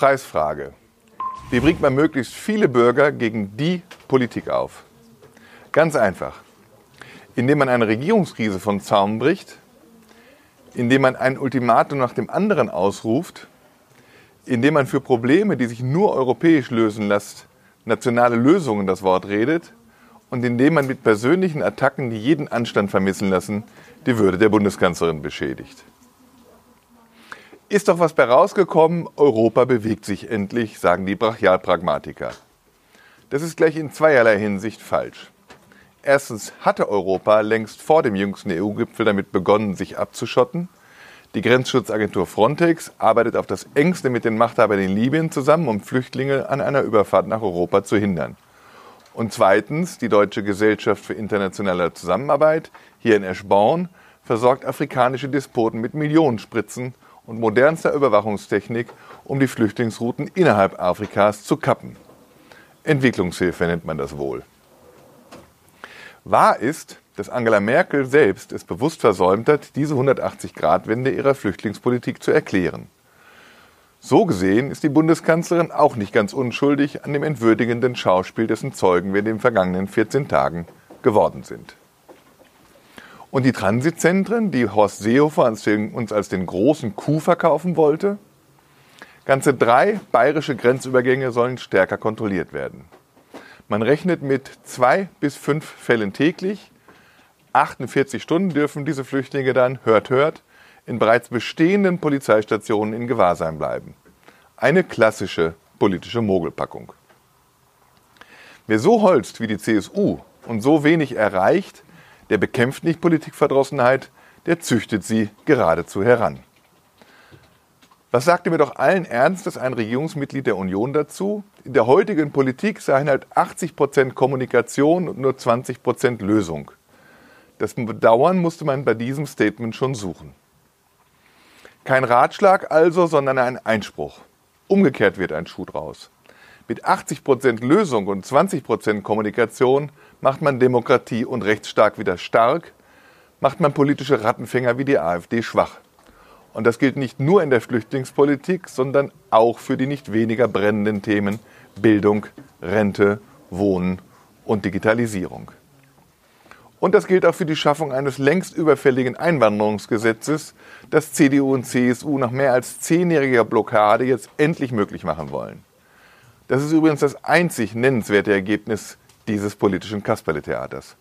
Preisfrage. Wie bringt man möglichst viele Bürger gegen die Politik auf? Ganz einfach. Indem man eine Regierungskrise von Zaum bricht, indem man ein Ultimatum nach dem anderen ausruft, indem man für Probleme, die sich nur europäisch lösen lässt, nationale Lösungen das Wort redet und indem man mit persönlichen Attacken, die jeden Anstand vermissen lassen, die Würde der Bundeskanzlerin beschädigt. Ist doch was bei rausgekommen, Europa bewegt sich endlich, sagen die Brachialpragmatiker. Das ist gleich in zweierlei Hinsicht falsch. Erstens hatte Europa längst vor dem jüngsten EU-Gipfel damit begonnen, sich abzuschotten. Die Grenzschutzagentur Frontex arbeitet auf das engste mit den Machthabern in Libyen zusammen, um Flüchtlinge an einer Überfahrt nach Europa zu hindern. Und zweitens, die Deutsche Gesellschaft für internationale Zusammenarbeit hier in Eschborn versorgt afrikanische Despoten mit Millionenspritzen und modernster Überwachungstechnik, um die Flüchtlingsrouten innerhalb Afrikas zu kappen. Entwicklungshilfe nennt man das wohl. Wahr ist, dass Angela Merkel selbst es bewusst versäumt hat, diese 180-Grad-Wende ihrer Flüchtlingspolitik zu erklären. So gesehen ist die Bundeskanzlerin auch nicht ganz unschuldig an dem entwürdigenden Schauspiel, dessen Zeugen wir in den vergangenen 14 Tagen geworden sind. Und die Transitzentren, die Horst Seehofer uns als den großen Coup verkaufen wollte, ganze drei bayerische Grenzübergänge sollen stärker kontrolliert werden. Man rechnet mit zwei bis fünf Fällen täglich. 48 Stunden dürfen diese Flüchtlinge dann, hört, hört, in bereits bestehenden Polizeistationen in Gewahrsam bleiben. Eine klassische politische Mogelpackung. Wer so holzt wie die CSU und so wenig erreicht, der bekämpft nicht Politikverdrossenheit, der züchtet sie geradezu heran. Was sagte mir doch allen Ernstes ein Regierungsmitglied der Union dazu? In der heutigen Politik seien halt 80 Prozent Kommunikation und nur 20 Prozent Lösung. Das Bedauern musste man bei diesem Statement schon suchen. Kein Ratschlag also, sondern ein Einspruch. Umgekehrt wird ein Schuh draus. Mit 80 Prozent Lösung und 20 Prozent Kommunikation macht man Demokratie und Rechtsstaat wieder stark, macht man politische Rattenfänger wie die AfD schwach. Und das gilt nicht nur in der Flüchtlingspolitik, sondern auch für die nicht weniger brennenden Themen Bildung, Rente, Wohnen und Digitalisierung. Und das gilt auch für die Schaffung eines längst überfälligen Einwanderungsgesetzes, das CDU und CSU nach mehr als zehnjähriger Blockade jetzt endlich möglich machen wollen. Das ist übrigens das einzig nennenswerte Ergebnis dieses politischen Kasperletheaters.